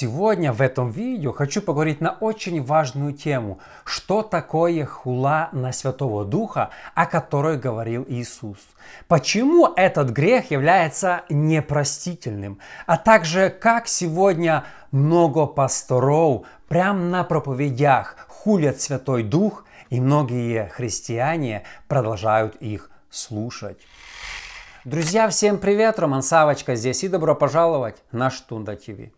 Сегодня в этом видео хочу поговорить на очень важную тему, что такое хула на Святого Духа, о которой говорил Иисус. Почему этот грех является непростительным, а также как сегодня много пасторов прямо на проповедях хулят Святой Дух, и многие христиане продолжают их слушать. Друзья, всем привет! Роман Савочка здесь и добро пожаловать на Штунда ТВ.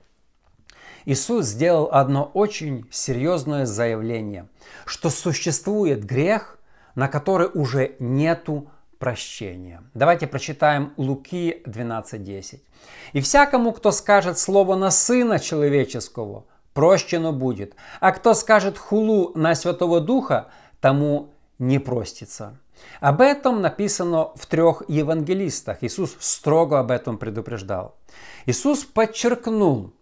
Иисус сделал одно очень серьезное заявление, что существует грех, на который уже нету прощения. Давайте прочитаем Луки 12.10. «И всякому, кто скажет слово на Сына Человеческого, прощено будет, а кто скажет хулу на Святого Духа, тому не простится». Об этом написано в трех евангелистах. Иисус строго об этом предупреждал. Иисус подчеркнул,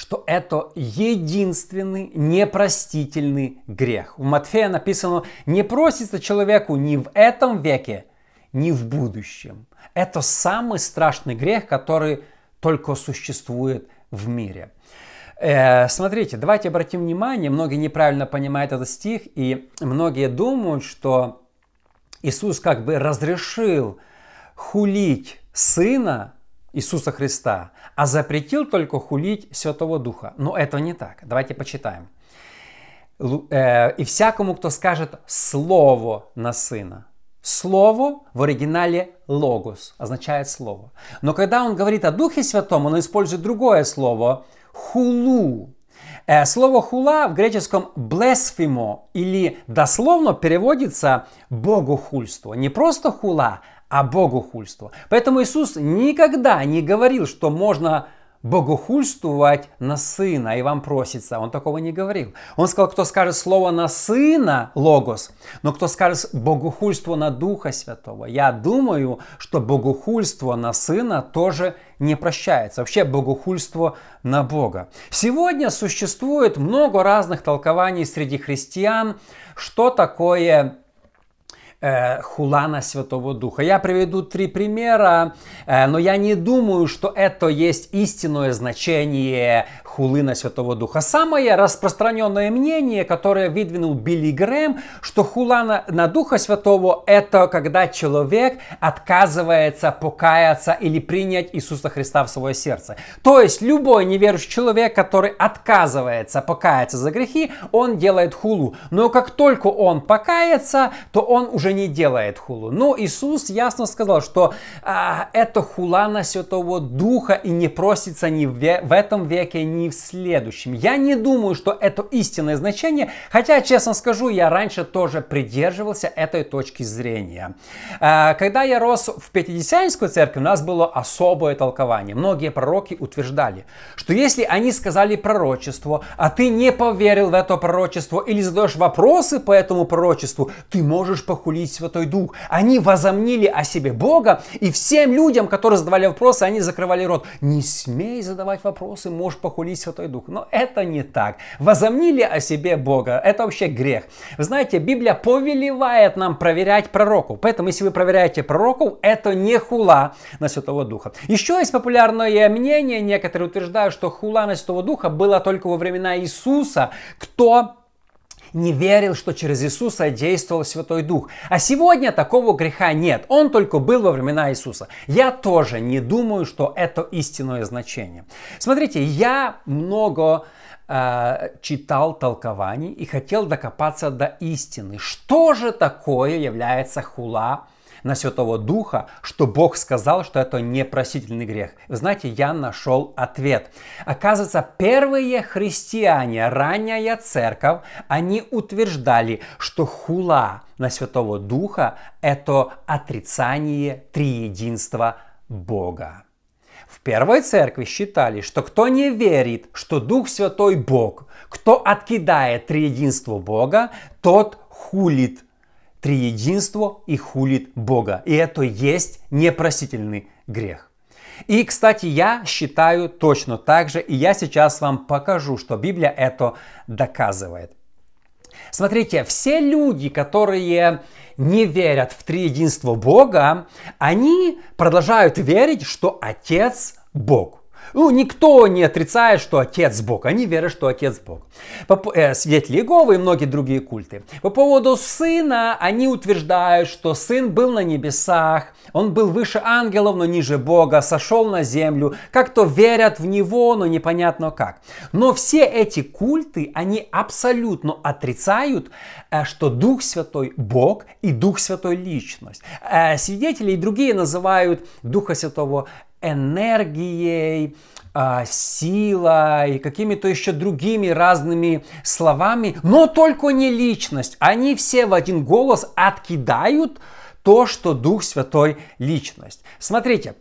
что это единственный непростительный грех. У Матфея написано, не просится человеку ни в этом веке, ни в будущем. Это самый страшный грех, который только существует в мире. Э, смотрите, давайте обратим внимание, многие неправильно понимают этот стих, и многие думают, что Иисус как бы разрешил хулить сына Иисуса Христа, а запретил только хулить Святого Духа. Но это не так. Давайте почитаем. Э, «И всякому, кто скажет слово на сына». Слово в оригинале логос означает слово. Но когда он говорит о Духе Святом, он использует другое слово хулу. Э, слово хула в греческом блесфимо или дословно переводится богохульство. Не просто хула, а богохульство. Поэтому Иисус никогда не говорил, что можно богохульствовать на сына, и вам просится. Он такого не говорил. Он сказал, кто скажет слово на сына, логос, но кто скажет богохульство на Духа Святого. Я думаю, что богохульство на сына тоже не прощается. Вообще богохульство на Бога. Сегодня существует много разных толкований среди христиан, что такое э, хулана Святого Духа. Я приведу три примера, но я не думаю, что это есть истинное значение хулы Святого Духа. Самое распространенное мнение, которое выдвинул Билли Грэм, что хула на, на Духа Святого – это когда человек отказывается покаяться или принять Иисуса Христа в свое сердце. То есть любой неверующий человек, который отказывается покаяться за грехи, он делает хулу. Но как только он покается, то он уже уже не делает хулу. Но Иисус ясно сказал, что а, это хула на Святого Духа и не просится ни в, в этом веке, ни в следующем. Я не думаю, что это истинное значение, хотя, честно скажу, я раньше тоже придерживался этой точки зрения. А, когда я рос в Пятидесятнической церкви, у нас было особое толкование. Многие пророки утверждали, что если они сказали пророчество, а ты не поверил в это пророчество или задаешь вопросы по этому пророчеству, ты можешь похулить похулить Святой Дух. Они возомнили о себе Бога, и всем людям, которые задавали вопросы, они закрывали рот. Не смей задавать вопросы, можешь похулить Святой Дух. Но это не так. Возомнили о себе Бога. Это вообще грех. Вы знаете, Библия повелевает нам проверять пророков. Поэтому, если вы проверяете пророков, это не хула на Святого Духа. Еще есть популярное мнение, некоторые утверждают, что хула на Святого Духа была только во времена Иисуса. Кто не верил, что через Иисуса действовал Святой Дух. А сегодня такого греха нет. Он только был во времена Иисуса. Я тоже не думаю, что это истинное значение. Смотрите, я много э, читал толкований и хотел докопаться до истины. Что же такое является хула на Святого Духа, что Бог сказал, что это непростительный грех. Вы знаете, я нашел ответ. Оказывается, первые христиане, ранняя церковь, они утверждали, что хула на Святого Духа – это отрицание триединства Бога. В первой церкви считали, что кто не верит, что Дух Святой Бог, кто откидает триединство Бога, тот хулит триединство и хулит Бога. И это есть непростительный грех. И, кстати, я считаю точно так же, и я сейчас вам покажу, что Библия это доказывает. Смотрите, все люди, которые не верят в триединство Бога, они продолжают верить, что Отец Бог. Ну, никто не отрицает, что Отец Бог. Они верят, что Отец Бог. По, э, свидетели Иеговы и многие другие культы. По поводу Сына, они утверждают, что Сын был на небесах, Он был выше ангелов, но ниже Бога, сошел на землю. Как-то верят в Него, но непонятно как. Но все эти культы, они абсолютно отрицают, э, что Дух Святой Бог и Дух Святой Личность. Э, свидетели и другие называют Духа Святого энергией, а, силой, какими-то еще другими разными словами, но только не личность. Они все в один голос откидают то, что Дух Святой личность. Смотрите,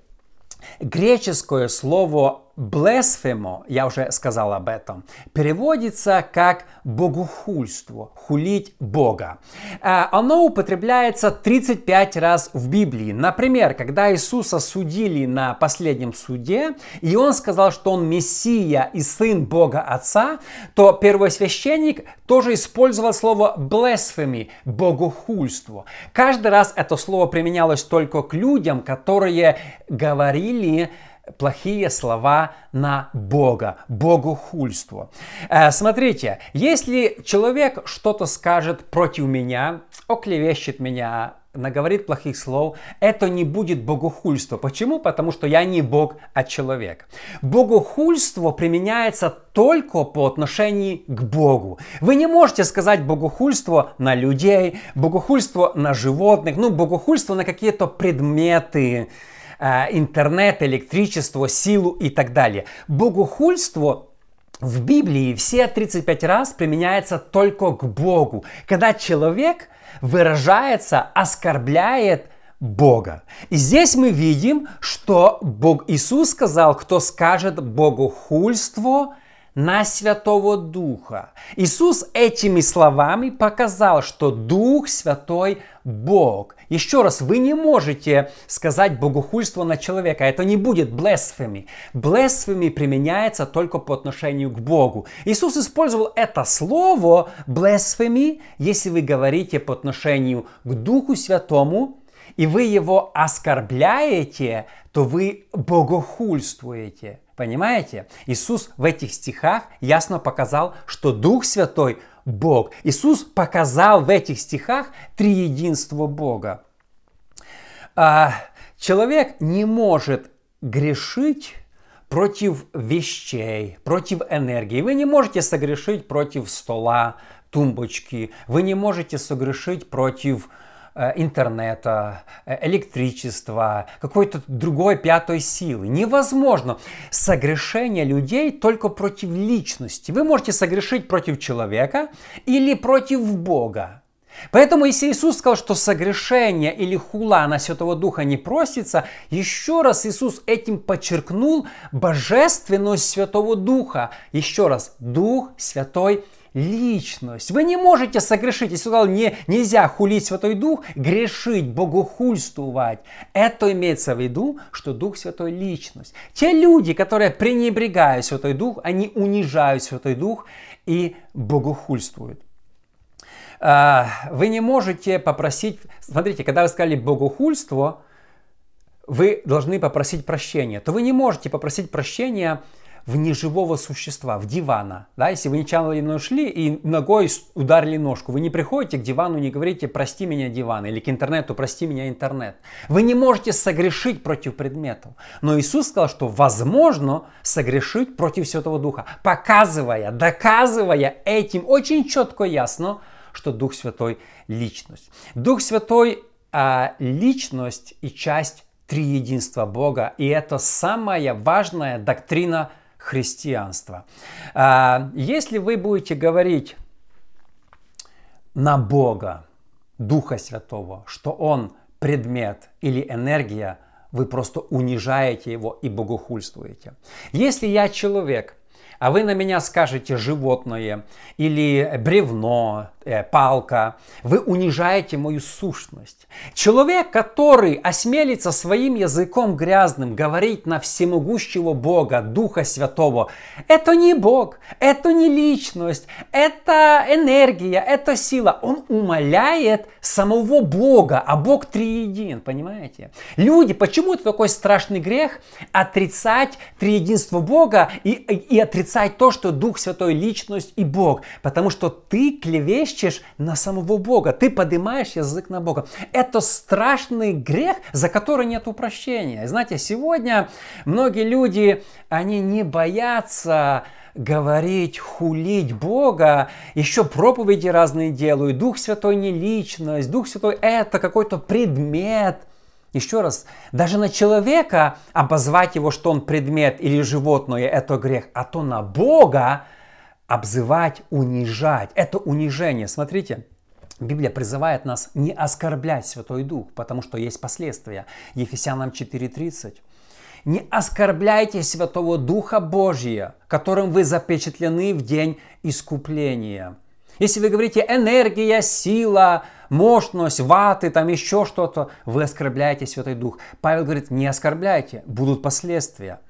греческое слово Блесфемо, я уже сказал об этом, переводится как богохульство, хулить Бога. Э, оно употребляется 35 раз в Библии. Например, когда Иисуса судили на последнем суде, и он сказал, что он Мессия и Сын Бога Отца, то первосвященник тоже использовал слово блесфеми, богохульство. Каждый раз это слово применялось только к людям, которые говорили плохие слова на Бога, богохульство. Э, смотрите, если человек что-то скажет против меня, оклевещет меня, наговорит плохих слов, это не будет богохульство. Почему? Потому что я не Бог, а человек. Богохульство применяется только по отношению к Богу. Вы не можете сказать богохульство на людей, богохульство на животных, ну, богохульство на какие-то предметы, интернет, электричество, силу и так далее. Богохульство в Библии все 35 раз применяется только к Богу, когда человек выражается, оскорбляет Бога. И здесь мы видим, что Бог Иисус сказал, кто скажет богохульство на Святого Духа. Иисус этими словами показал, что Дух Святой Бог. Еще раз, вы не можете сказать богохульство на человека. Это не будет блесфеми. Блесфеми применяется только по отношению к Богу. Иисус использовал это слово блесфеми, если вы говорите по отношению к Духу Святому, и вы его оскорбляете, то вы богохульствуете. Понимаете? Иисус в этих стихах ясно показал, что Дух Святой – Бог. Иисус показал в этих стихах триединство Бога. А, человек не может грешить против вещей, против энергии. Вы не можете согрешить против стола, тумбочки. Вы не можете согрешить против интернета, э, электричества, какой-то другой пятой силы. Невозможно согрешение людей только против личности. Вы можете согрешить против человека или против Бога. Поэтому, если Иисус сказал, что согрешение или хула на Святого Духа не просится, еще раз Иисус этим подчеркнул божественность Святого Духа. Еще раз, Дух Святой – личность. Вы не можете согрешить. Если сказал, не, нельзя хулить Святой Дух, грешить, богохульствовать. Это имеется в виду, что Дух Святой личность. Те люди, которые пренебрегают Святой Дух, они унижают Святой Дух и богохульствуют. А, вы не можете попросить, смотрите, когда вы сказали богохульство, вы должны попросить прощения, то вы не можете попросить прощения в неживого существа, в дивана. Да, если вы нечаянно ушли и ногой ударили ножку, вы не приходите к дивану, не говорите «прости меня, диван» или к интернету «прости меня, интернет». Вы не можете согрешить против предметов. Но Иисус сказал, что возможно согрешить против Святого Духа, показывая, доказывая этим очень четко и ясно, что Дух Святой – личность. Дух Святой а, – личность и часть триединства Бога. И это самая важная доктрина христианства. А, если вы будете говорить на Бога, Духа Святого, что Он предмет или энергия, вы просто унижаете его и богохульствуете. Если я человек, а вы на меня скажете животное или бревно, палка, вы унижаете мою сущность. Человек, который осмелится своим языком грязным говорить на всемогущего Бога, Духа Святого, это не Бог, это не личность, это энергия, это сила. Он умоляет самого Бога, а Бог триедин, понимаете? Люди, почему это такой страшный грех отрицать триединство Бога и, и отрицать то, что Дух Святой личность и Бог? Потому что ты клевещешь на самого Бога, ты поднимаешь язык на Бога. Это страшный грех, за который нет упрощения. Знаете, сегодня многие люди, они не боятся говорить, хулить Бога, еще проповеди разные делают. Дух Святой не личность, Дух Святой это какой-то предмет. Еще раз, даже на человека обозвать его, что он предмет или животное, это грех, а то на Бога обзывать, унижать. Это унижение. Смотрите, Библия призывает нас не оскорблять Святой Дух, потому что есть последствия. Ефесянам 4.30. Не оскорбляйте Святого Духа Божия, которым вы запечатлены в день искупления. Если вы говорите энергия, сила, мощность, ваты, там еще что-то, вы оскорбляете Святой Дух. Павел говорит, не оскорбляйте, будут последствия.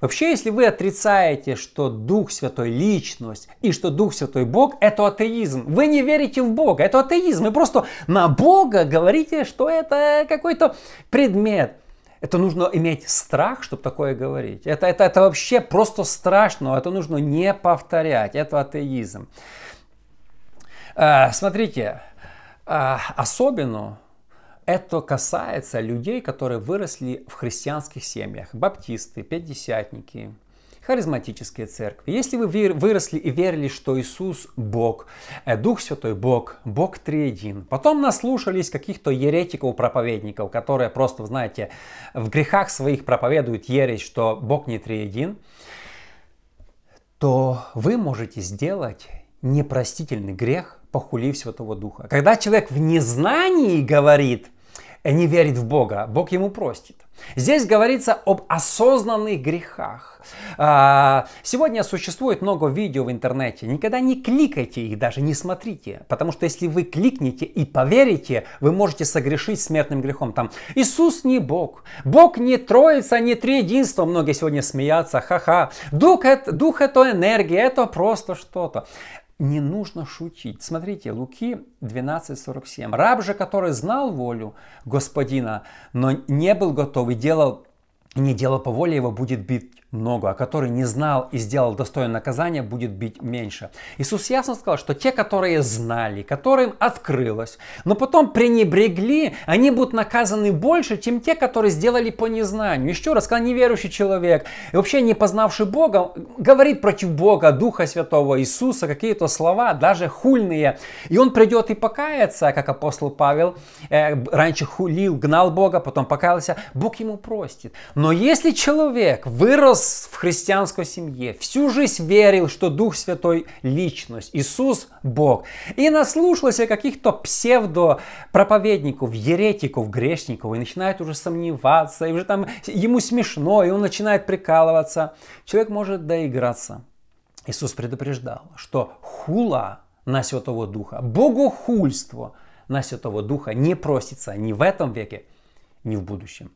Вообще, если вы отрицаете, что Дух Святой личность и что Дух Святой Бог, это атеизм. Вы не верите в Бога, это атеизм. Вы просто на Бога говорите, что это какой-то предмет. Это нужно иметь страх, чтобы такое говорить. Это, это, это вообще просто страшно, это нужно не повторять. Это атеизм. А, смотрите, а, особенно это касается людей, которые выросли в христианских семьях. Баптисты, пятидесятники, харизматические церкви. Если вы выросли и верили, что Иисус Бог, э, Дух Святой Бог, Бог триедин, потом наслушались каких-то еретиков, проповедников, которые просто, знаете, в грехах своих проповедуют ересь, что Бог не триедин, то вы можете сделать непростительный грех, похулив Святого Духа. Когда человек в незнании говорит – не верит в Бога, Бог ему простит. Здесь говорится об осознанных грехах. А, сегодня существует много видео в интернете. Никогда не кликайте их, даже не смотрите. Потому что если вы кликнете и поверите, вы можете согрешить смертным грехом. Там Иисус не Бог. Бог не троица, не триединство. Многие сегодня смеятся. Ха-ха. Дух это, дух это энергия, это просто что-то не нужно шутить. Смотрите, Луки 12.47. Раб же, который знал волю господина, но не был готов и делал, не делал по воле его, будет бит много, а который не знал и сделал достойное наказание, будет бить меньше. Иисус ясно сказал, что те, которые знали, которым открылось, но потом пренебрегли, они будут наказаны больше, чем те, которые сделали по незнанию. Еще раз, когда неверующий человек, и вообще не познавший Бога, говорит против Бога, Духа Святого, Иисуса, какие-то слова, даже хульные, и он придет и покается, как апостол Павел, э, раньше хулил, гнал Бога, потом покаялся, Бог ему простит. Но если человек вырос рос в христианской семье, всю жизнь верил, что Дух Святой – личность, Иисус – Бог. И наслушался каких-то псевдо-проповедников, еретиков, грешников, и начинает уже сомневаться, и уже там ему смешно, и он начинает прикалываться. Человек может доиграться. Иисус предупреждал, что хула на Святого Духа, богохульство на Святого Духа не просится ни в этом веке, ни в будущем.